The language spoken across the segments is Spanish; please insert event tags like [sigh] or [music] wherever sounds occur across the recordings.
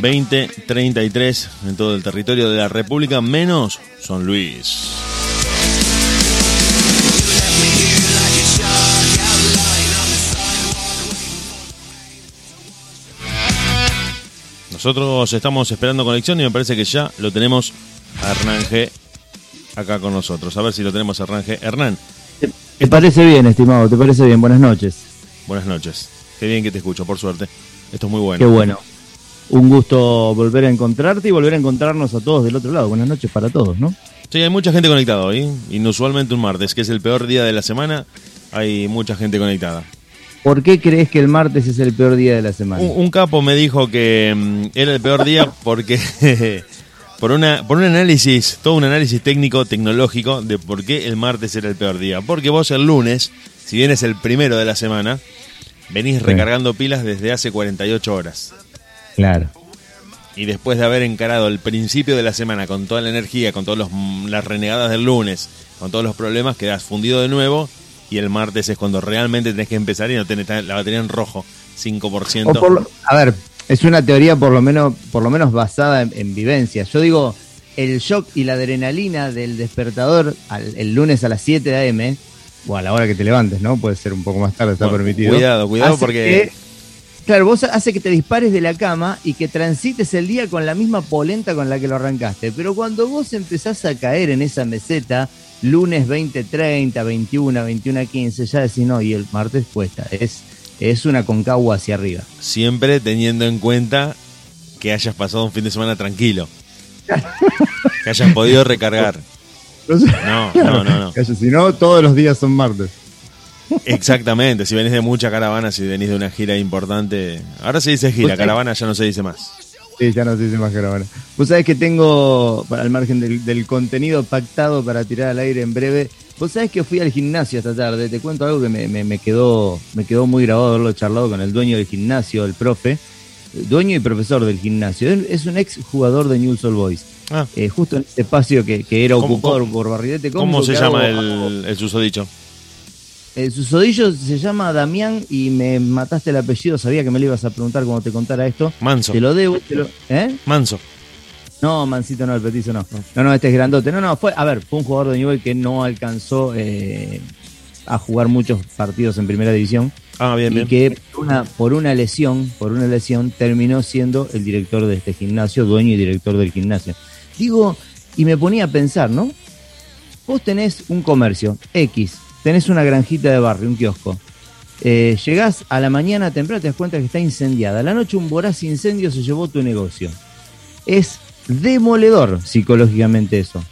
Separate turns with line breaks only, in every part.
2033 en todo el territorio de la República, menos San Luis. Nosotros estamos esperando conexión y me parece que ya lo tenemos a Hernán G acá con nosotros. A ver si lo tenemos a Hernán G. Hernán.
¿Te parece bien, estimado? ¿Te parece bien? Buenas noches.
Buenas noches. Qué bien que te escucho, por suerte. Esto es muy bueno.
Qué bueno. Un gusto volver a encontrarte y volver a encontrarnos a todos del otro lado. Buenas noches para todos, ¿no?
Sí, hay mucha gente conectada hoy. Inusualmente un martes, que es el peor día de la semana, hay mucha gente conectada.
¿Por qué crees que el martes es el peor día de la semana?
Un, capo me dijo que mm, era el peor día porque [laughs] por una por un análisis, todo un análisis técnico tecnológico de por qué el martes era el peor día. Porque vos el lunes, si bien es el primero de la semana, venís recargando pilas desde hace 48 horas.
Claro.
Y después de haber encarado el principio de la semana con toda la energía, con todas las renegadas del lunes, con todos los problemas, quedás fundido de nuevo y el martes es cuando realmente tenés que empezar y no tenés la batería en rojo, 5%.
a ver, es una teoría por lo menos, por lo menos basada en, vivencias. Yo digo, el shock y la adrenalina del despertador el lunes a las 7 de AM, o a la hora que te levantes, ¿no? Puede ser un poco más tarde, está permitido.
Cuidado, cuidado porque...
claro, vos hace que te dispares de la cama y que transites el día con la misma polenta con la que lo arrancaste. Pero cuando vos empezás a caer en esa meseta, lunes 20.30, 21, 21.15, ya decís no, y el martes cuesta. Es, es una concagua hacia arriba.
Siempre teniendo en cuenta que hayas pasado un fin de semana tranquilo. [laughs] que hayas podido recargar.
No, no, no, no. Si no, todos los días son martes.
Exactamente, si venís de mucha caravana, si venís de una gira importante. Ahora se dice gira, caravana ya no se dice más.
Sí, ya no se dice más caravana. Vos sabés que tengo, al margen del, contenido pactado para tirar al aire en breve, vos sabés que fui al gimnasio esta tarde. Te cuento algo que me, quedó, me quedó muy grabado haberlo charlado con el dueño del gimnasio, el profe, dueño y profesor del gimnasio. Es un ex jugador de Newell's Old Boys. Ah. Eh, justo en este espacio que, era ocupado por Barridete.
¿Cómo, se llama el, el susodicho?
El susodillo se llama Damián y me mataste el apellido. Sabía que me lo ibas a preguntar cuando te contara esto.
Manso.
Te lo debo. ¿Eh?
Manso.
No, Mancito no, el petizo no. No, no, este es grandote. No, no, fue, a ver, fue un jugador de nivel que no alcanzó eh, a jugar muchos partidos en primera división.
Ah, bien,
y que por una, por una lesión, por una lesión, terminó siendo el director de este gimnasio, dueño y director del gimnasio. Digo, y me ponía a pensar, ¿no? Vos tenés un comercio X, tenés una granjita de barrio, un kiosco. Eh, llegás a la mañana temprano, te das cuenta que está incendiada. A la noche un voraz incendio se llevó tu negocio. Es demoledor psicológicamente eso.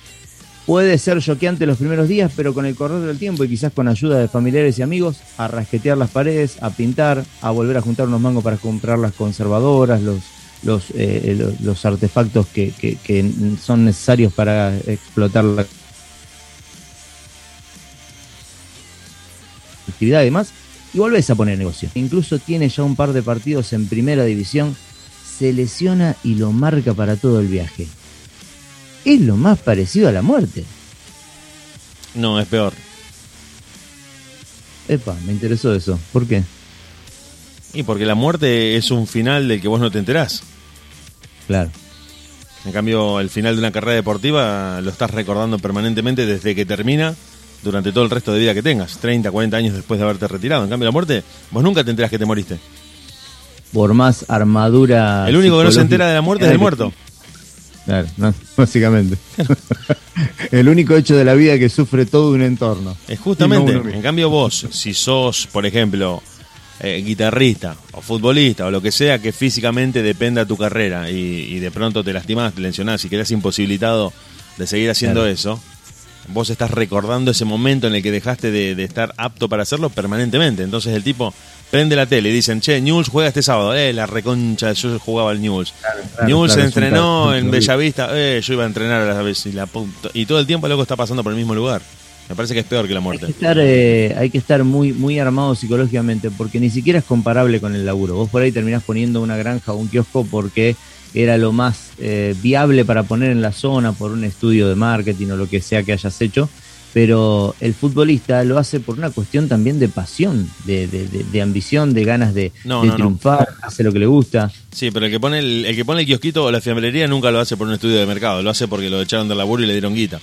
Puede ser choqueante los primeros días, pero con el correr del tiempo y quizás con ayuda de familiares y amigos, a rasquetear las paredes, a pintar, a volver a juntar unos mangos para comprar las conservadoras, los, los, eh, los, artefactos que, que son necesarios para explotar la actividad y demás, y volvés a poner negocio. Incluso tiene ya un par de partidos en primera división, se lesiona y lo marca para todo el viaje. Es lo más parecido a la muerte.
No, es peor.
Epa, me interesó eso. ¿Por qué?
Y porque la muerte es un final del que vos no te enterás.
Claro.
En cambio, el final de una carrera deportiva lo estás recordando permanentemente desde que termina durante todo el resto de vida que tengas, 30, 40 años después de haberte retirado. En cambio, la muerte, vos nunca te enterás que te moriste.
Por más armadura.
El único que no se entera de la muerte es el muerto.
Claro, [laughs] básicamente. [laughs] el único hecho de la vida que sufre todo un entorno.
Es justamente, en cambio vos, si sos, por ejemplo, eh, guitarrista o futbolista o lo que sea que físicamente dependa tu carrera y, de pronto te lastimás, te lesionás y quedás imposibilitado de seguir haciendo eso, vos estás recordando ese momento en el que dejaste de, estar apto para hacerlo permanentemente. Entonces el tipo prende la tele y dicen, che, Newell's juega este sábado. Eh, la reconcha, yo jugaba al Newell's. Newell's se entrenó en Bellavista. Eh, yo iba a entrenar a la vez y la Y todo el tiempo loco está pasando por el mismo lugar. Me parece que es peor que la muerte.
Hay que estar, eh, hay que estar muy, muy armado psicológicamente porque ni siquiera es comparable con el laburo. Vos por ahí terminás poniendo una granja o un kiosco porque era lo más eh, viable para poner en la zona por un estudio de marketing o lo que sea que hayas hecho. pero el futbolista lo hace por una cuestión también de pasión, de, de, de, ambición, de ganas de, triunfar, hace lo que le gusta.
Sí, pero el que pone el, el, que pone el kiosquito o la fiambrería nunca lo hace por un estudio de mercado, lo hace porque lo echaron del laburo y le dieron guita.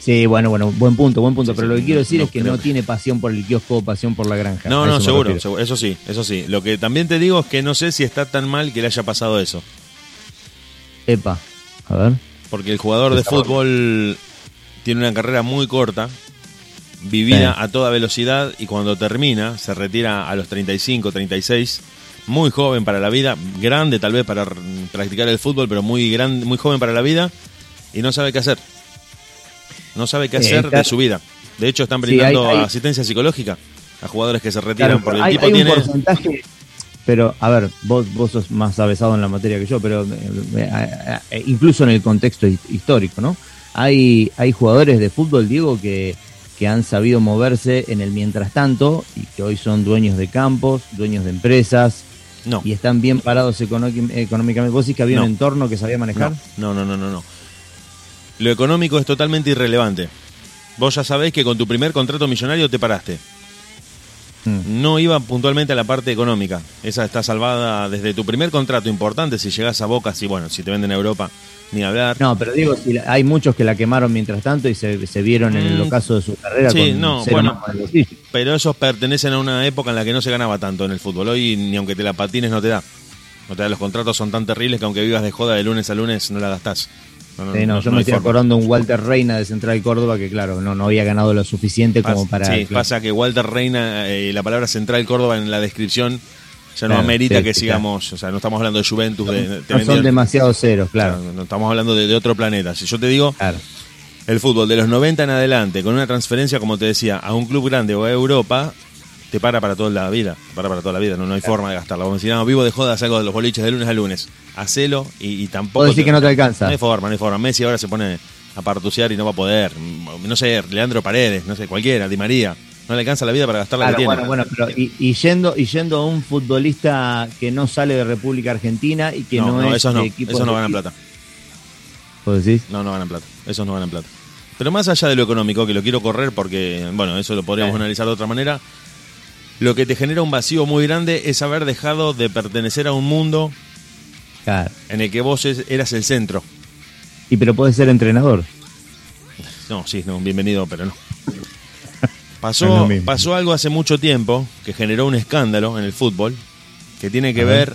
Sí, bueno, bueno, buen punto, buen punto. pero lo que quiero decir es que no tiene pasión por el kiosco o pasión por la granja.
No, no, seguro, eso sí, eso sí. Lo que también te digo es que no sé si está tan mal que le haya pasado eso.
Epa, a ver.
Porque el jugador de fútbol tiene una carrera muy corta, vivida a toda velocidad y cuando termina se retira a los 35, 36, muy joven para la vida, grande tal vez para practicar el fútbol, pero muy grande, muy joven para la vida y no sabe qué hacer. No sabe qué hacer de su vida. De hecho están brindando asistencia psicológica a jugadores que se retiran porque el tipo tiene
pero a ver, vos, vos sos más avesado en la materia que yo, pero eh, eh, eh, incluso en el contexto histórico, ¿no? Hay, hay jugadores de fútbol, Diego, que, que han sabido moverse en el mientras tanto y que hoy son dueños de campos, dueños de empresas. No. Y están bien parados económicamente. ¿Vos decís que había un entorno que sabía manejar?
No, no, no, no, no. Lo económico es totalmente irrelevante. Vos ya sabés que con tu primer contrato millonario te paraste. Hmm. No iba puntualmente a la parte económica. Esa está salvada desde tu primer contrato importante. Si llegas a Boca, si bueno, si te venden a Europa, ni hablar.
No, pero digo, hay muchos que la quemaron mientras tanto y se, vieron en el mm. ocaso de su carrera.
Sí, no, bueno, pero esos pertenecen a una época en la que no se ganaba tanto en el fútbol. Hoy ni aunque te la patines no te da. No te da, los contratos son tan terribles que aunque vivas de joda de lunes a lunes no la gastás.
No, yo me estoy acordando un Walter Reina de Central Córdoba que, claro, no, no había ganado lo suficiente como para.
Sí, pasa que Walter Reina, eh, la palabra Central Córdoba en la descripción ya no amerita que sigamos, o sea, no estamos hablando de Juventus. De,
no, son demasiado ceros, claro.
No, estamos hablando de, otro planeta. Si yo te digo, el fútbol de los 90 en adelante, con una transferencia, como te decía, a un club grande o a Europa, te para para toda la vida. Te para para toda la vida, no, no hay forma de gastarlo. Como si no, vivo de joda, salgo de los boliches de lunes a lunes. Hacelo y, tampoco.
Puedo decir que no te alcanza.
No hay forma, no hay forma. Messi ahora se pone a partusear y no va a poder. No sé, Leandro Paredes, no sé, cualquiera, Di María no le alcanza la vida para gastar la que tiene.
Bueno, bueno, pero y, yendo, y yendo a un futbolista que no sale de República Argentina y que no, no, es
esos no, esos no ganan plata.
¿Vos decís?
No, no ganan plata. Esos no ganan plata. Pero más allá de lo económico, que lo quiero correr porque, bueno, eso lo podríamos analizar de otra manera. Lo que te genera un vacío muy grande es haber dejado de pertenecer a un mundo en el que vos eras el centro.
Y pero puedes ser entrenador.
No, sí, no, bienvenido, pero no. [laughs] Pasó, pasó algo hace mucho tiempo que generó un escándalo en el fútbol que tiene que ver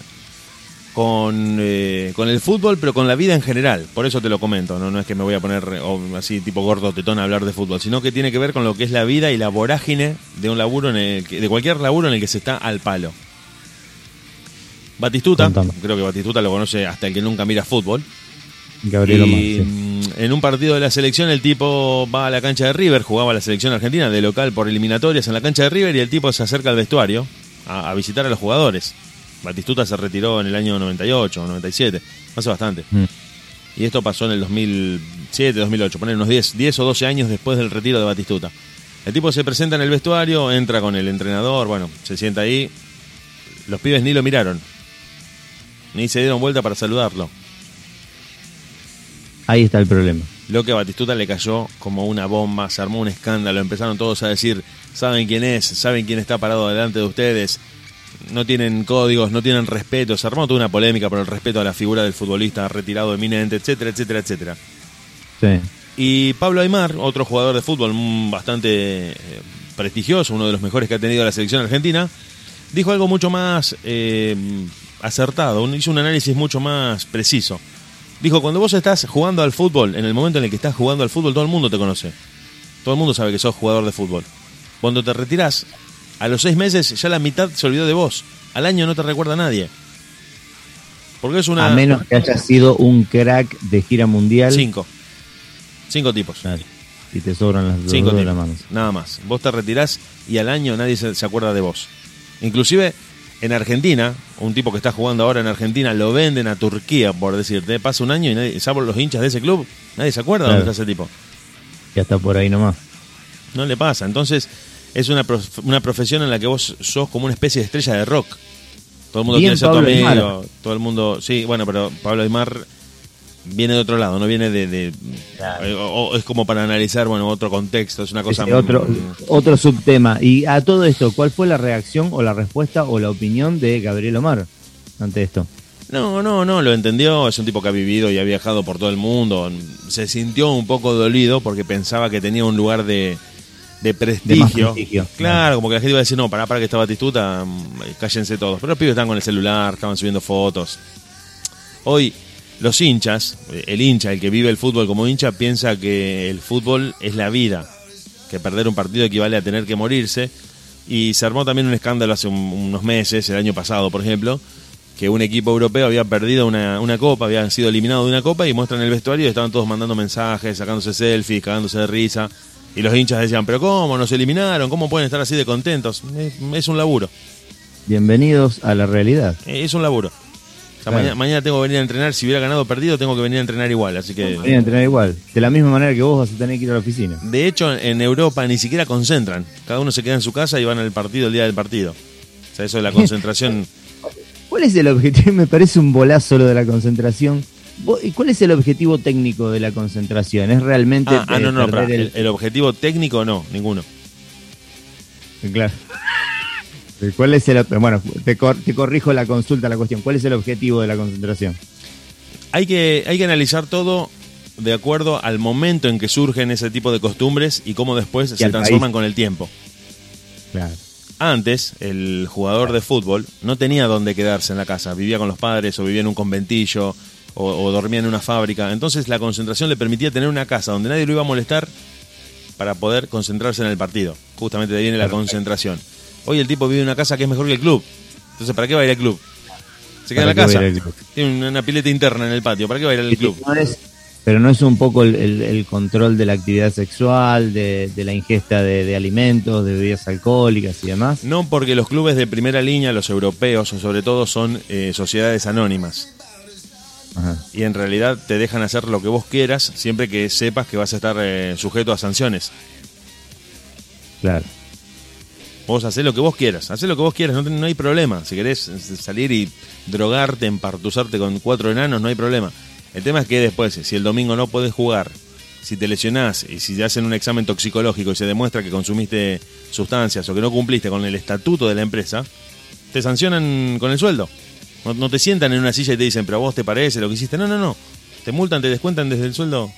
con, eh, con el fútbol, pero con la vida en general. Por eso te lo comento, no, no es que me voy a poner así tipo gordo tetón a hablar de fútbol, sino que tiene que ver con lo que es la vida y la vorágine de un laburo en el de cualquier laburo en el que se está al palo. Batistuta, creo que Batistuta lo conoce hasta el que nunca mira fútbol.
Gabriel y,
en un partido de la selección el tipo va a la cancha de River, jugaba la selección argentina de local por eliminatorias en la cancha de River y el tipo se acerca al vestuario a, visitar a los jugadores. Batistuta se retiró en el año 98 o 97, hace bastante. Mm. Y esto pasó en el 2007, 2008, poner unos 10, 10 o 12 años después del retiro de Batistuta. El tipo se presenta en el vestuario, entra con el entrenador, bueno, se sienta ahí. Los pibes ni lo miraron, ni se dieron vuelta para saludarlo.
Ahí está el problema.
Lo que a Batistuta le cayó como una bomba, se armó un escándalo, empezaron todos a decir, saben quién es, saben quién está parado delante de ustedes, no tienen códigos, no tienen respeto, se armó toda una polémica por el respeto a la figura del futbolista retirado eminente, etcétera, etcétera, etcétera.
Sí.
Y Pablo Aymar, otro jugador de fútbol bastante eh, prestigioso, uno de los mejores que ha tenido la selección argentina, dijo algo mucho más eh, acertado, hizo un análisis mucho más preciso. Dijo, cuando vos estás jugando al fútbol, en el momento en el que estás jugando al fútbol, todo el mundo te conoce. Todo el mundo sabe que sos jugador de fútbol. Cuando te retirás, a los seis meses ya la mitad se olvidó de vos. Al año no te recuerda nadie. Porque es una...
A menos que hayas sido un crack de gira mundial.
Cinco. Cinco tipos.
Y te sobran las Cinco de las manos.
Nada más. Vos te retirás y al año nadie se acuerda de vos. Inclusive en Argentina, un tipo que está jugando ahora en Argentina, lo venden a Turquía, por decirte. Pasa un año y nadie, salvo los hinchas de ese club, nadie se acuerda de dónde está ese tipo.
Ya está por ahí nomás.
No le pasa. Entonces, es una, una profesión en la que vos sos como una especie de estrella de rock. Todo el mundo quiere ser tu amigo. Todo el mundo. Sí, bueno, pero Pablo Aymar viene de otro lado, no viene de... de- eh, o- o es como para analizar, bueno, otro contexto, es una cosa...
Otro, otro subtema. Y a todo esto, ¿cuál fue la reacción o la respuesta o la opinión de Gabriel Omar ante esto?
No, no, no, lo entendió, es un tipo que ha vivido y ha viajado por todo el mundo, se sintió un poco dolido porque pensaba que tenía un lugar de, de prestigio.
prestigio.
Claro, como que la gente iba a decir, no, para, para que estaba Batistuta, mm, cállense todos. Pero los pibes estaban con el celular, estaban subiendo fotos. Hoy, los hinchas, eh, el hincha, el que vive el fútbol como hincha, piensa que el fútbol es la vida, que perder un partido equivale a tener que morirse. Y se armó también un escándalo hace un- unos meses, el año pasado, por ejemplo, que un equipo europeo había perdido una, una copa, había sido eliminado de una copa y muestran el vestuario y estaban todos mandando mensajes, sacándose selfies, cagándose de risa. Y los hinchas decían, pero ¿cómo? Nos eliminaron, ¿cómo pueden estar así de contentos? Es, es un laburo,
Bienvenidos a la realidad.
es un laburo. O sea,
Claro.
mañana, mañana tengo que venir a entrenar, si hubiera ganado o perdido, tengo que venir a entrenar igual, así que...
Vienen a entrenar igual. De la misma manera que vos vas a tener que ir a la oficina.
De hecho, en Europa ni siquiera concentran. Cada uno se queda en su casa y van al partido el día del partido. O sea, eso de la [laughs] concentración...
¿Cuál es el objetivo? [laughs] Me parece un bolazo lo de la concentración. ¿Y cuál es el objetivo técnico de la concentración? ¿Es realmente
Ah, ah, no, no, el, el objetivo técnico no, ninguno.
Claro. [laughs] ¿Cuál es el bueno, te, cor- te corrijo la consulta, la cuestión. ¿Cuál es el objetivo de la concentración?
Hay que, hay que analizar todo de acuerdo al momento en que surgen ese tipo de costumbres y cómo después se transforman
país.
con el tiempo.
Claro.
Antes, el jugador de fútbol no tenía dónde quedarse en la casa. Vivía con los padres o vivía en un conventillo o, o dormía en una fábrica. Entonces la concentración le permitía tener una casa donde nadie lo iba a molestar para poder concentrarse en el partido. Justamente de ahí viene la concentración. Hoy el tipo vive en una casa que es mejor que el club. Entonces, ¿para qué va a ir al club? Se queda en la
¿Para qué
casa. Tiene una, pileta interna en el patio. ¿Para qué va a ir al club?
No es- pero no es un poco el, el- el control de la actividad sexual, de, de la ingesta de, de alimentos, de bebidas alcohólicas y demás.
No porque los clubes de primera línea, los europeos sobre todo, son eh, sociedades anónimas.
Ajá.
Y en realidad te dejan hacer lo que vos quieras siempre que sepas que vas a estar eh, sujeto a sanciones.
Claro.
Vos hacés lo que vos quieras, hacés lo que vos quieras, no, no hay problema. Si querés salir y drogarte, empartuzarte con cuatro enanos, no hay problema. El tema es que después, si el domingo no podés jugar, si te lesionás y si te hacen un examen toxicológico y se demuestra que consumiste sustancias o que no cumpliste con el estatuto de la empresa, te sancionan con el sueldo. No, no te sientan en una silla y te dicen, pero a vos te parece lo que hiciste. No, no, no. Te multan, te descuentan desde el sueldo.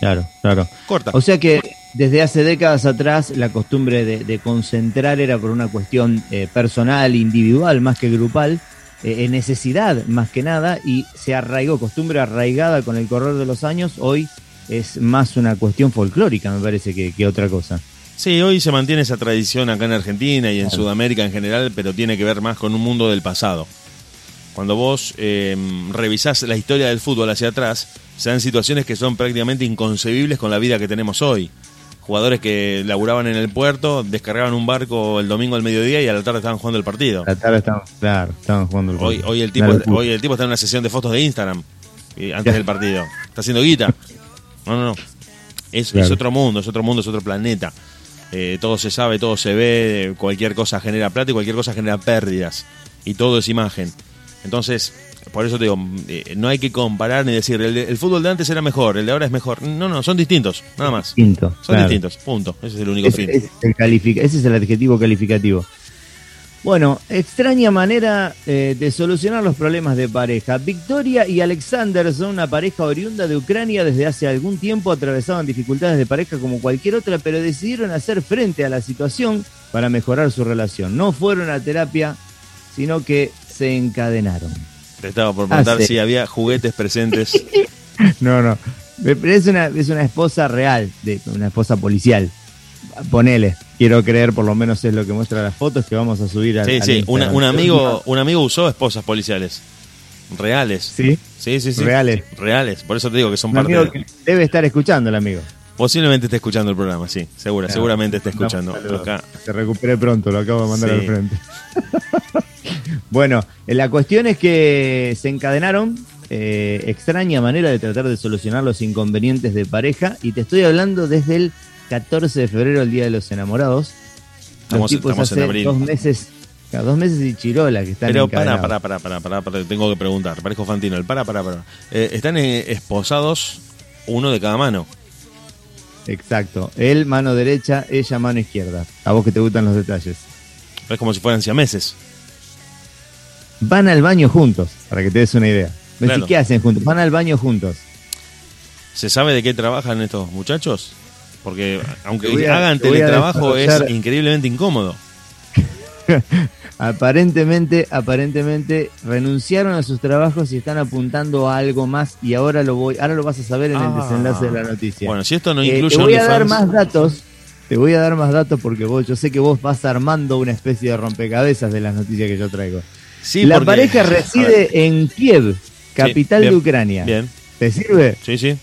Claro, claro.
Corta.
O sea que desde hace décadas atrás la costumbre de, de concentrar era por una cuestión eh, personal, individual, más que grupal, eh, en necesidad más que nada, y se arraigó, costumbre arraigada con el correr de los años, hoy es más una cuestión folclórica, me parece, que, que otra cosa.
Sí, hoy se mantiene esa tradición acá en Argentina y en
Claro.
Sudamérica en general, pero tiene que ver más con un mundo del pasado. Cuando vos eh, revisás la historia del fútbol hacia atrás, se dan situaciones que son prácticamente inconcebibles con la vida que tenemos hoy. Jugadores que laburaban en el puerto, descargaban un barco el domingo al mediodía y a la tarde estaban jugando el partido.
La tarde estamos, claro, estamos jugando el
Hoy,
partido.
hoy, el tipo, hoy el tipo está en una sesión de fotos de Instagram eh, antes del partido. Está haciendo guita. No, no, no. Es,
Claro.
es otro mundo, es otro mundo, es otro planeta. Eh, todo se sabe, todo se ve, cualquier cosa genera plata y cualquier cosa genera pérdidas. Y todo es imagen. Entonces, por eso te digo, eh, no hay que comparar ni decir, el, el fútbol de antes era mejor, el de ahora es mejor. No, no, son distintos, nada más.
Distinto,
Son
claro.
distintos, punto. Ese es el único
Es-
fin.
es el califica- ese es el adjetivo calificativo. Bueno, extraña manera eh, de solucionar los problemas de pareja. Victoria y Alexander son una pareja oriunda de Ucrania desde hace algún tiempo, atravesaban dificultades de pareja como cualquier otra, pero decidieron hacer frente a la situación para mejorar su relación. No fueron a terapia, sino que se encadenaron.
Te estaba por preguntar
Hace-
si había juguetes presentes. [laughs]
No, no. Es una, es una esposa real, de una esposa policial. Ponele, quiero creer, por lo menos es lo que muestra las fotos que vamos a subir al
Sí,
al
sí, una- un, amigo, un amigo usó esposas policiales. Reales.
Sí,
Sí, sí, sí.
Reales.
Reales. Por eso te digo que son
un
parte
amigo
de...
que debe estar escuchando el amigo.
Posiblemente esté escuchando el programa, sí. Segura,
Claro.
seguramente esté escuchando. Acá.
Se recupere pronto, lo acabo de mandar
Sí.
al frente. [laughs] bueno, la cuestión es que se encadenaron. eh, extraña manera de tratar de solucionar los inconvenientes de pareja. Y te estoy hablando desde el 14 de febrero, el Día de los Enamorados. Los
Estamos-
tipos
estamos en
hace
abril.
dos meses dos meses y Chirola que están
Pero para,
encadenados.
para, para, para, para, tengo que preguntar, parezco Fantino, el para, para, para. Eh, están eh, esposados uno de cada mano.
Exacto. Él mano derecha, ella mano izquierda. A vos que te gustan los detalles.
Es como si fueran siameses.
Van al baño juntos, para que te des una idea.
Claro.
¿qué hacen juntos? Van al baño juntos.
¿Se sabe de qué trabajan estos muchachos? Porque aunque
a-
hagan teletrabajo es increíblemente incómodo. [laughs]
Aparentemente, aparentemente renunciaron a sus trabajos y están apuntando a algo más y ahora lo voy, ahora lo vas a saber en el
Ah.
desenlace de la noticia.
Bueno, si esto no
Eh,
incluye
te voy a dar más datos, te voy a dar más datos porque vos, yo sé que vos vas armando una especie de rompecabezas de las noticias que yo traigo.
Sí,
la
porque-
pareja [laughs] reside en Kiev, capital
bien,
de Ucrania.
Bien,
¿Te sirve?
sí, sí.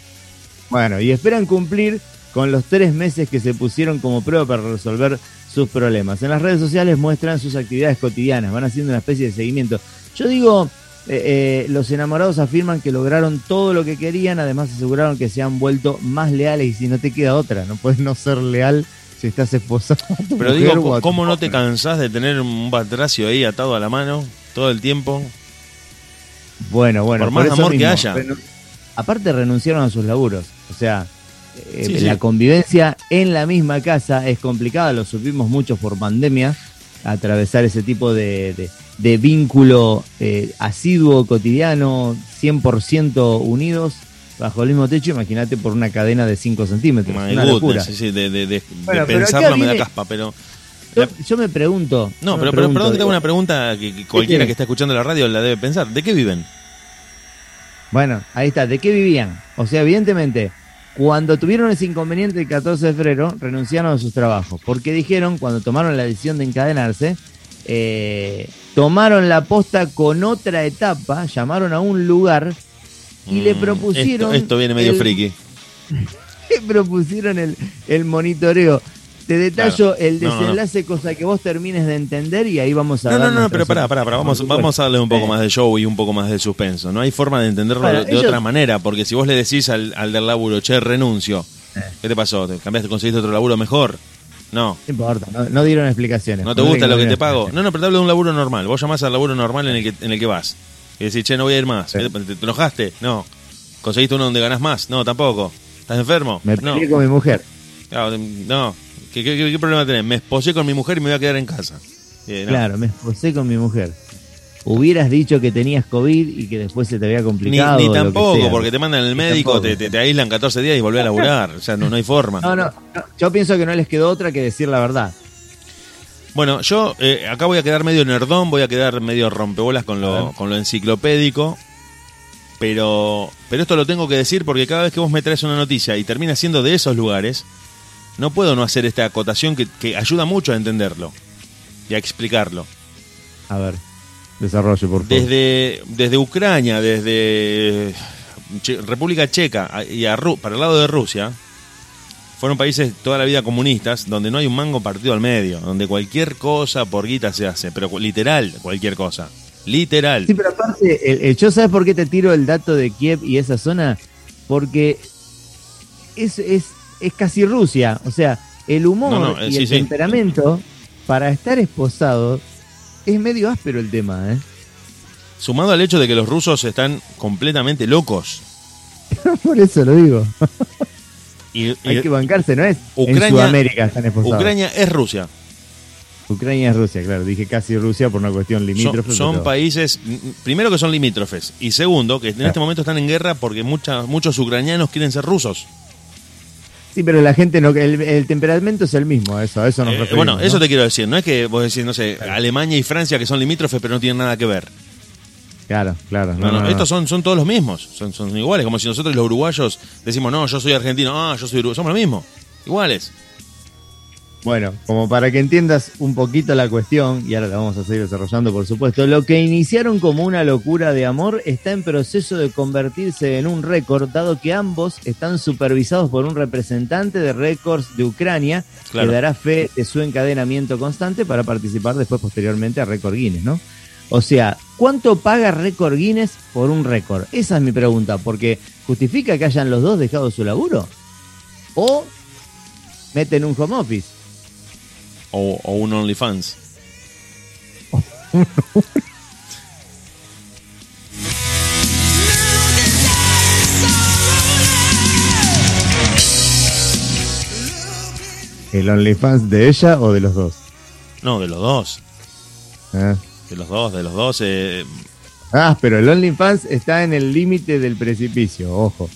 Bueno, y esperan cumplir con los tres meses que se pusieron como prueba para resolver sus problemas. En las redes sociales muestran sus actividades cotidianas, van haciendo una especie de seguimiento. Yo digo, eh, eh, los enamorados afirman que lograron todo lo que querían, además aseguraron que se han vuelto más leales y si no te queda otra, no puedes no ser leal si estás esposado.
Pero digo, ¿cómo no te cansás de tener un batracio ahí atado a la mano todo el tiempo?
Bueno, bueno,
Por más amor que haya.
renu- Aparte renunciaron a sus laburos, o sea, eh,
Sí,
la
sí.
convivencia en la misma casa es complicada, lo supimos mucho por pandemia, atravesar ese tipo de, de- de vínculo eh, asiduo, cotidiano, 100% unidos bajo el mismo techo, imagínate por una cadena de 5 centímetros.
My
una
goodness,
locura.
sí, de,
Bueno,
pensarlo me da caspa, pero...
Yo, yo me pregunto.
No, pero, pero
pregunto,
perdón que te hago una pregunta que, que cualquiera que está escuchando la radio la debe pensar. ¿De qué viven?
Bueno, ahí está. ¿De qué vivían? O sea, evidentemente, cuando tuvieron ese inconveniente el 14 de febrero, renunciaron a sus trabajos. Porque dijeron, cuando tomaron la decisión de encadenarse, eh, tomaron la posta con otra etapa, llamaron a un lugar y le
Mm,
propusieron.
Esto, esto viene medio
el-
friki. [laughs]
Le propusieron el, el monitoreo. Te detallo
Claro.
el
No, no, no.
desenlace, cosa que vos termines de entender y ahí vamos a
No, no, no, pero pará, pará, pará. Vamos, vamos a darle un poco
Sí.
más de show y un poco más de suspenso. No hay forma de entenderlo de,
ellos-
otra manera, porque si vos le decís al, al del laburo, che, renuncio,
Eh.
¿qué te pasó? ¿Te cambiaste, conseguiste otro laburo mejor? No.
No importa, no, no dieron explicaciones.
¿No te gusta lo
no
que te pago? No, no, pero te hablo de un laburo normal. Vos llamás al laburo normal en el que, en el que vas. Y decís, che, no voy a ir más.
Sí.
¿Te, te enojaste? No. ¿Conseguiste uno donde ganás más? No, tampoco. ¿Estás enfermo?
Me
no.
con mi mujer.
Ah, No. ¿Qué, qué, qué- qué problema tenés? Me esposé con mi mujer y me voy a quedar en casa. Eh, no.
Claro, me esposé con mi mujer. Hubieras dicho que tenías COVID y que después se te había
Ni,
complicado.
ni
que
tampoco, porque te mandan al
Ni
médico, te, te, te aíslan 14 días y volvés a laburar. O sea, no, no hay forma.
No, no, no, yo pienso que no les quedó otra que decir la verdad.
Bueno, yo eh, acá voy a quedar medio nerdón, voy a quedar medio rompebolas con lo, con lo enciclopédico. Pero, pero esto lo tengo que decir porque cada vez que vos me traes una noticia y termina siendo de esos lugares, no puedo no hacer esta acotación que, que ayuda mucho a entenderlo y a explicarlo.
A ver, desarrollo, por favor.
Desde, desde Ucrania, desde Che- República Checa y a Ru- para el lado de Rusia, fueron países toda la vida comunistas, donde no hay un mango partido al medio, donde cualquier cosa por guita se hace, pero literal cualquier cosa. Literal.
Sí, pero aparte, el, el- yo sabes por qué te tiro el dato de Kiev y esa zona, porque es, es, es casi Rusia, o sea, el humor
No, no, eh,
y
sí,
el
sí.
temperamento para estar esposado es medio áspero el tema, ¿eh?
Sumado al hecho de que los rusos están completamente locos. [laughs]
por eso lo digo.
Y, y
Hay que bancarse, ¿no es? en
Ucrania-
Sudamérica están esposados.
Ucrania es Rusia.
Ucrania es Rusia, claro. Dije casi Rusia por una cuestión
Son,
limítrofe.
son
pero-
países, primero que son limítrofes, y segundo que en
Claro.
este momento están en guerra porque mucha- muchos ucranianos quieren ser rusos.
Sí, pero la gente no. El, el temperamento es el mismo, eso, a eso nos
Eh,
referimos.
bueno, eso
¿no?
te quiero decir. No es que vos decís, no sé, Alemania y Francia que son limítrofes pero no tienen nada que ver.
Claro, claro.
No, no, estos son, son todos los mismos. Son, son iguales. Como si nosotros los uruguayos decimos, no, yo soy argentino, ah, yo soy uruguayo. Somos lo mismo. Iguales.
Bueno, como para que entiendas un poquito la cuestión, y ahora la vamos a seguir desarrollando, por supuesto, lo que iniciaron como una locura de amor está en proceso de convertirse en un récord, dado que ambos están supervisados por un representante de récords de Ucrania,
Claro.
que dará fe de su encadenamiento constante para participar después, posteriormente, a Récord Guinness, ¿no? O sea, ¿cuánto paga Récord Guinness por un récord? Esa es mi pregunta, porque ¿justifica que hayan los dos dejado su laburo? ¿O meten un home office?
O, o un OnlyFans.
¿El OnlyFans de ella o de los dos?
No, de los dos.
Ah,
De los dos, de los dos. eh,
Ah, pero el OnlyFans está en el límite del precipicio, ojo.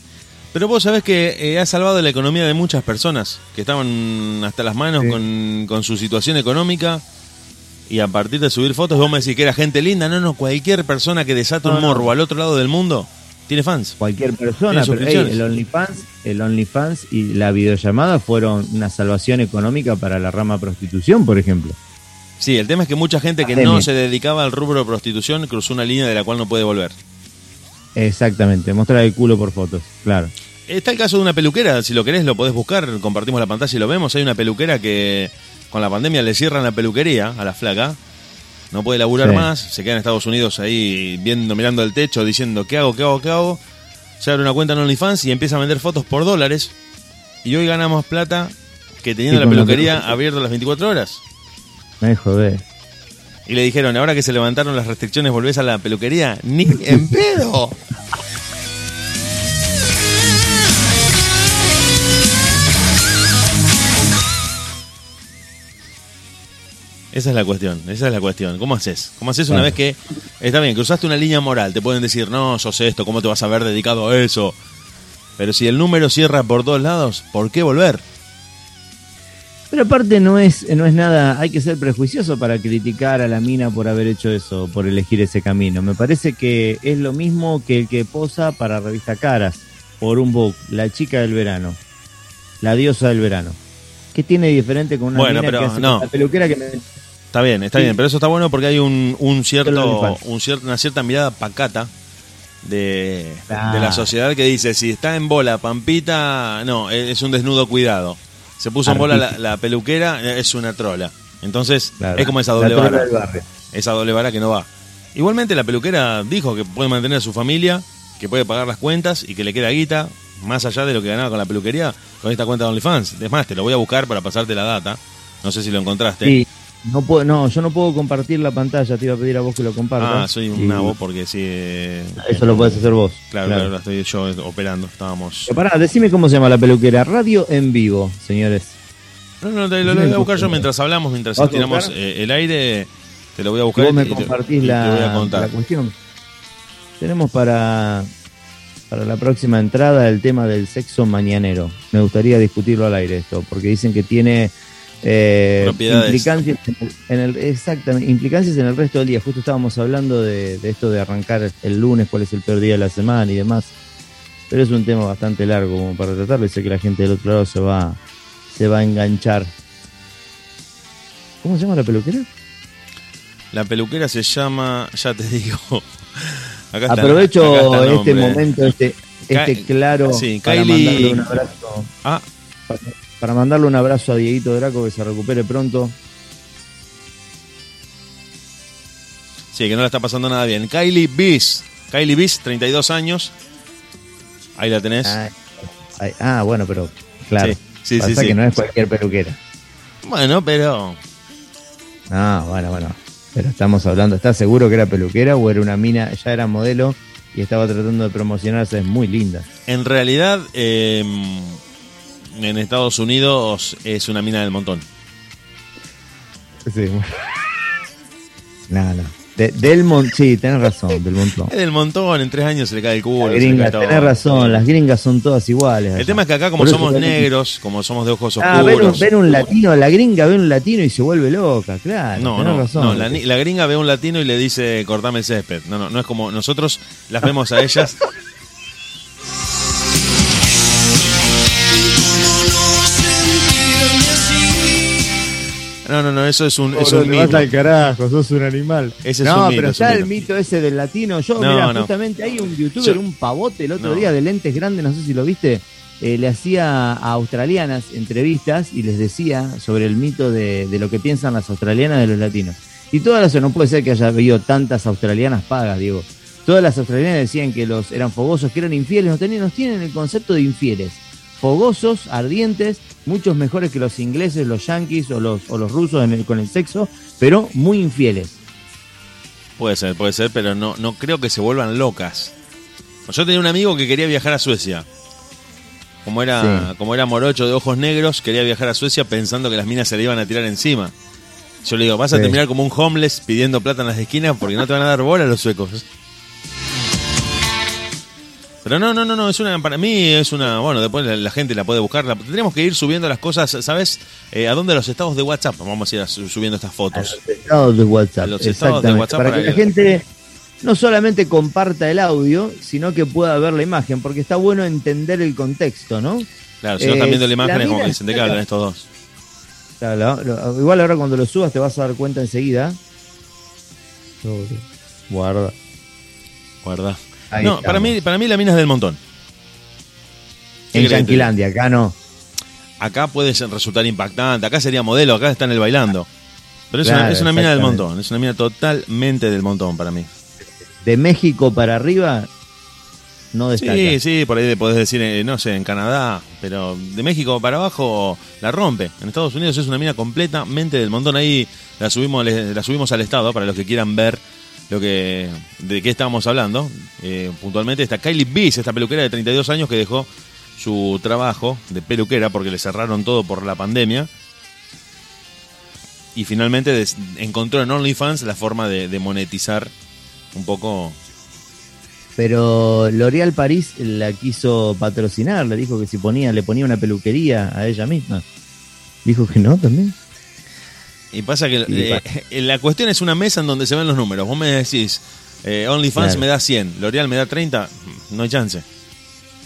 Pero vos sabés que eh, ha salvado la economía de muchas personas que estaban hasta las manos
Sí.
con, con su situación económica y a partir de subir fotos vos me decís que era gente linda. No, no, cualquier persona que desata un
No, no.
morbo al otro lado del mundo tiene fans.
Cualquier persona, pero hey, el OnlyFans, el OnlyFans y la videollamada fueron una salvación económica para la rama prostitución, por ejemplo.
Sí, el tema es que mucha gente que no se dedicaba al rubro de prostitución cruzó una línea de la cual no puede volver.
Exactamente, mostrar el culo por fotos, claro.
Está el caso de una peluquera, si lo querés lo podés buscar, compartimos la pantalla y lo vemos. Hay una peluquera que con la pandemia le cierran la peluquería a la flaca, no puede laburar
Sí.
más, se queda en Estados Unidos ahí viendo, mirando el techo, diciendo ¿qué hago, qué hago, qué hago? Se abre una cuenta en OnlyFans y empieza a vender fotos por dólares. Y hoy gana más plata que teniendo
Sí,
la peluquería. abierta las 24 horas.
Me jodé.
Y le dijeron, ahora que se levantaron las restricciones, ¿volvés a la peluquería? ¡Ni en pedo! Esa es la cuestión, esa es la cuestión. ¿Cómo haces? ¿Cómo haces una vez que está bien, cruzaste una línea moral? Te pueden decir, no, sos esto, ¿cómo te vas a ver dedicado a eso? Pero si el número cierra por todos lados, ¿por qué volver?
Pero aparte no es, no es nada, hay que ser prejuicioso para criticar a la mina por haber hecho eso, por elegir ese camino. Me parece que es lo mismo que el que posa para revista Caras, por un book, la chica del verano, la diosa del verano. ¿Qué tiene diferente con una
Bueno,
mina
pero
que hace
no.
la peluquera que me...
Está bien, está
Sí.
bien, pero eso está bueno porque hay un, un cierto, un cierto, una cierta mirada pacata de, de la sociedad que dice, si está en bola Pampita, no, es un desnudo cuidado. Se puso en bola la, peluquera, es una trola. Entonces,
Claro,
es como esa doble vara. Esa doble vara que no va. Igualmente la peluquera dijo que puede mantener a su familia, que puede pagar las cuentas y que le queda guita, más allá de lo que ganaba con la peluquería, con esta cuenta de OnlyFans. Es más, te lo voy a buscar para pasarte la data. No sé si lo encontraste.
Sí, no, puedo, no, yo no puedo compartir la pantalla, te iba a pedir a vos que lo compartas.
Ah, soy un
Y
nabo porque sí. eh,
Eso lo podés hacer vos.
Claro, claro, la estoy yo operando. Estábamos.
Pero pará, decime cómo se llama la peluquera. Radio en vivo, señores.
No, no, te lo, lo voy a buscar yo mientras hablamos, mientras
¿Vas a
tiramos eh, el aire. Te lo voy a buscar
vos me
y te-
compartís
y te
la,
voy a contar.
la cuestión. Tenemos para, para la próxima entrada el tema del sexo mañanero. Me gustaría discutirlo al aire esto, porque dicen que tiene eh,
Propiedades.
implicancias en el, en el- exactamente, implicancias en el resto del día. Justo estábamos hablando de, de esto de arrancar el lunes, cuál es el peor día de la semana y demás. Pero es un tema bastante largo como para tratarlo y sé que la gente del otro lado se va, se va a enganchar. ¿Cómo se llama la peluquera?
La peluquera se llama. Ya te digo. [laughs] Acá está,
Aprovecho
acá está el
este
nombre.
momento, este, este
Ka-
claro,
sí,
para
Kylie-
mandarle un abrazo,
Ah,
para, para mandarle un abrazo a Dieguito Draco que se recupere pronto.
sí, que no la está pasando nada bien. Kylie Biss. Kylie Biss, 32 años. Ahí la tenés.
Ay, ay, ah, bueno, pero claro,
Sí, sí, sí,
pasa
sí.
que no es cualquier peluquera.
Bueno, pero.
Ah, bueno, bueno, pero estamos hablando, ¿estás seguro que era peluquera o era una mina, ya era modelo y estaba tratando de promocionarse? Es muy linda.
En realidad, eh, en Estados Unidos es una mina del montón.
Sí, bueno. No, no. De- del montón, sí, tenés razón, del montón.
Es del montón, en tres años se le cae el le
gringa, tenés razón, las gringas son todas iguales.
El
allá.
tema es que acá, como somos negros, como somos de ojos
Ah,
oscuros.
un latino, la gringa ve un latino y se vuelve loca, claro.
No,
tenés
no,
razón.
no la, la gringa ve a un latino y le dice cortame el césped. No, no, no es como nosotros las vemos a ellas. [laughs] No, no, no, eso es un, es un mito.
al carajo, sos un animal.
Ese es
no,
mito,
pero
es un
está el
mito.
mito ese del latino. Yo,
No,
mira,
no.
justamente hay un youtuber,
Yo-
un pavote el otro
No.
día de lentes grandes, no sé si lo viste, eh, le hacía a australianas entrevistas y les decía sobre el mito de, de lo que piensan las australianas de los latinos. Y todas las, no puede ser que haya habido tantas australianas pagas, digo. Todas las australianas decían que los eran fogosos, que eran infieles, nos, tenían, nos tienen el concepto de infieles. Fogosos, ardientes, muchos mejores que los ingleses, los yanquis o los, o los rusos en el- con el sexo, pero muy infieles.
Puede ser, puede ser, pero no, no creo que se vuelvan locas. Yo tenía un amigo que quería viajar a Suecia. Como era, como era morocho de ojos negros, quería viajar a Suecia pensando que las minas se le iban a tirar encima. Yo le digo, vas a terminar como un homeless pidiendo plata en las esquinas porque no te van a dar bola los suecos. Pero no, no, no, no, es una, para mí es una, bueno, después la, gente la puede buscar. tendríamos que ir subiendo las cosas, ¿sabes? Eh, ¿A dónde los estados de WhatsApp? Vamos a ir subiendo estas fotos.
los estados de WhatsApp. los estados de WhatsApp para, que, la gente no solamente comparta el audio, sino que pueda ver la imagen, porque está bueno entender el contexto, ¿no?
Claro, si no están viendo la imagen es como que dicen de qué hablan estos dos.
Claro, igual ahora cuando lo subas te vas a dar cuenta enseguida. Guarda.
Guarda no, para mí, para mí la mina es del montón.
En Yanquilandia, acá no.
Acá puede resultar impactante, acá sería modelo, acá está en el bailando. Pero es, una, mina del montón, es una mina totalmente del montón para mí.
De México para arriba, no destaca.
Sí, sí, por ahí podés decir, eh, no sé, en Canadá, pero de México para abajo la rompe. En Estados Unidos es una mina completamente del montón. Ahí la subimos, la subimos al estado para los que quieran ver lo que de qué estábamos hablando. Eh, puntualmente está Kylie Bees, esta peluquera de 32 años que dejó su trabajo de peluquera porque le cerraron todo por la pandemia. Y finalmente encontró en OnlyFans la forma de, monetizar un poco.
Pero L'Oréal París la quiso patrocinar, le dijo que si ponía, le ponía una peluquería a ella misma. Dijo que no también.
Y pasa que eh, [laughs] la cuestión es una mesa en donde se ven los números. Vos me decís, eh, OnlyFans me da 100, L'Oreal me da 30, no hay chance.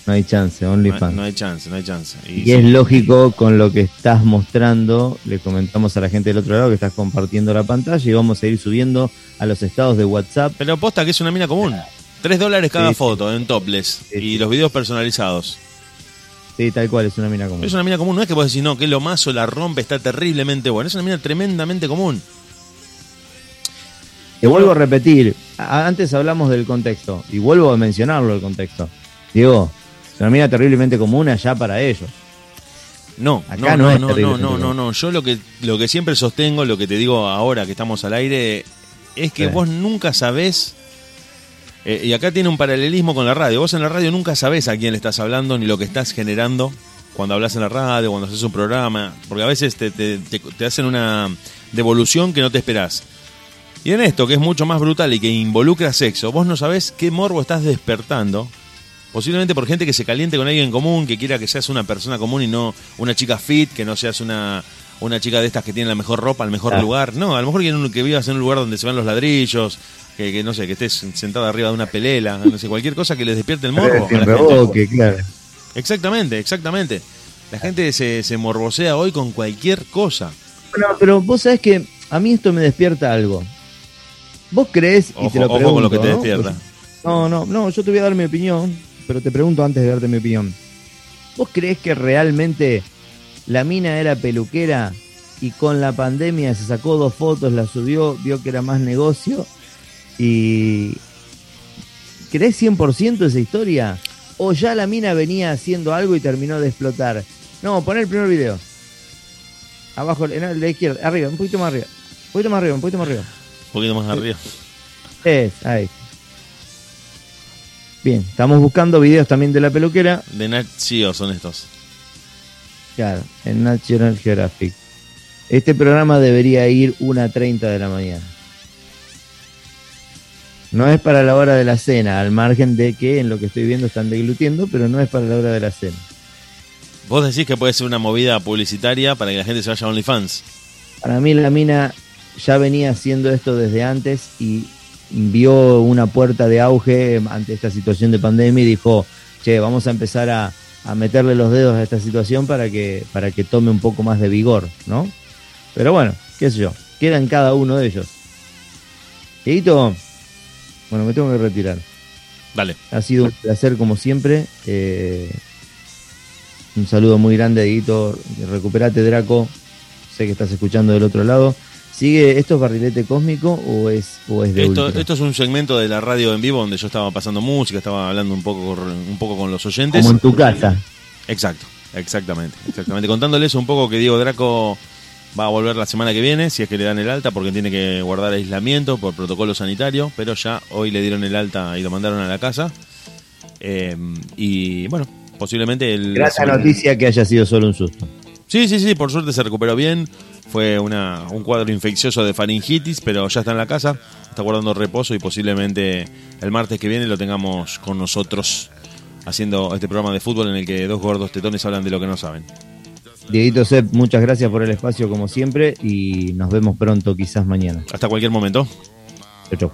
No hay chance, OnlyFans.
No, hay chance, no hay chance.
Y, es lógico con lo que estás mostrando, le comentamos a la gente del otro lado que estás compartiendo la pantalla y vamos a ir subiendo a los estados de WhatsApp.
Pero posta que es una mina común. 3 dólares cada foto en topless y los videos personalizados.
Sí, tal cual, es una mina común.
Es una mina común, no es que vos decís, no, que lo mazo la rompe, está terriblemente bueno. Es una mina tremendamente común.
Te vuelvo a repetir, antes hablamos del contexto, y vuelvo a mencionarlo el contexto. Digo, es una mina terriblemente común allá para ellos.
No, Acá no, no, no, no, no, no, Yo lo que, lo que siempre sostengo, lo que te digo ahora que estamos al aire, es que vos nunca sabés eh, y acá tiene un paralelismo con la radio. Vos en la radio nunca sabés a quién le estás hablando ni lo que estás generando cuando hablas en la radio, cuando haces un programa, porque a veces te, te, hacen una devolución que no te esperás. Y en esto, que es mucho más brutal y que involucra sexo, vos no sabés qué morbo estás despertando. Posiblemente por gente que se caliente con alguien en común, que quiera que seas una persona común y no una chica fit, que no seas una, una chica de estas que tiene la mejor ropa, el mejor lugar. No, a lo mejor que, que vivas en un lugar donde se ven los ladrillos, que, no sé, que estés sentado arriba de una pelela, no sé, cualquier cosa que les despierte el morbo.
claro.
Exactamente, exactamente. La gente se, se morbosea hoy con cualquier cosa.
Bueno, pero vos sabés que a mí esto me despierta algo. ¿Vos crees y te lo pregunto,
con lo que te despierta.
No, no, no, yo te voy a dar mi opinión, pero te pregunto antes de darte mi opinión. ¿Vos crees que realmente la mina era peluquera y con la pandemia se sacó dos fotos, la subió, vio que era más negocio y ¿crees 100% esa historia? ¿O ya la mina venía haciendo algo y terminó de explotar? No, pon el primer video. Abajo, en la izquierda, arriba, un poquito más arriba. Un poquito más arriba, un poquito más arriba.
Un poquito más arriba.
Es, ahí. Bien, estamos buscando videos también de la peluquera.
De Nat son estos.
Claro, en National Geographic. Este programa debería ir 1.30 de la mañana. No es para la hora de la cena, al margen de que en lo que estoy viendo están deglutiendo, pero no es para la hora de la cena.
Vos decís que puede ser una movida publicitaria para que la gente se vaya a OnlyFans.
Para mí la mina ya venía haciendo esto desde antes y vio una puerta de auge ante esta situación de pandemia y dijo, che, vamos a empezar a, meterle los dedos a esta situación para que, para que tome un poco más de vigor, ¿no? Pero bueno, qué sé yo, queda en cada uno de ellos. Dieguito, bueno, me tengo que retirar.
Dale.
Ha sido un placer como siempre. Eh, un saludo muy grande, Edito. Recuperate, Draco. Sé que estás escuchando del otro lado. ¿Sigue esto es barrilete cósmico o es, o es de
esto, esto es un segmento de la radio en vivo donde yo estaba pasando música, estaba hablando un poco, un poco con los oyentes.
Como en tu casa.
Exacto, exactamente, exactamente. Contándoles un poco que Diego Draco Va a volver la semana que viene, si es que le dan el alta, porque tiene que guardar aislamiento por protocolo sanitario, pero ya hoy le dieron el alta y lo mandaron a la casa. Eh, y bueno, posiblemente el...
Gracias noticia que haya sido solo un susto.
Sí, sí, sí, por suerte se recuperó bien. Fue una, un cuadro infeccioso de faringitis, pero ya está en la casa, está guardando reposo y posiblemente el martes que viene lo tengamos con nosotros haciendo este programa de fútbol en el que dos gordos tetones hablan de lo que no saben.
Dieguito Sepp, muchas gracias por el espacio como siempre y nos vemos pronto, quizás mañana.
Hasta cualquier momento.
Chau, chau.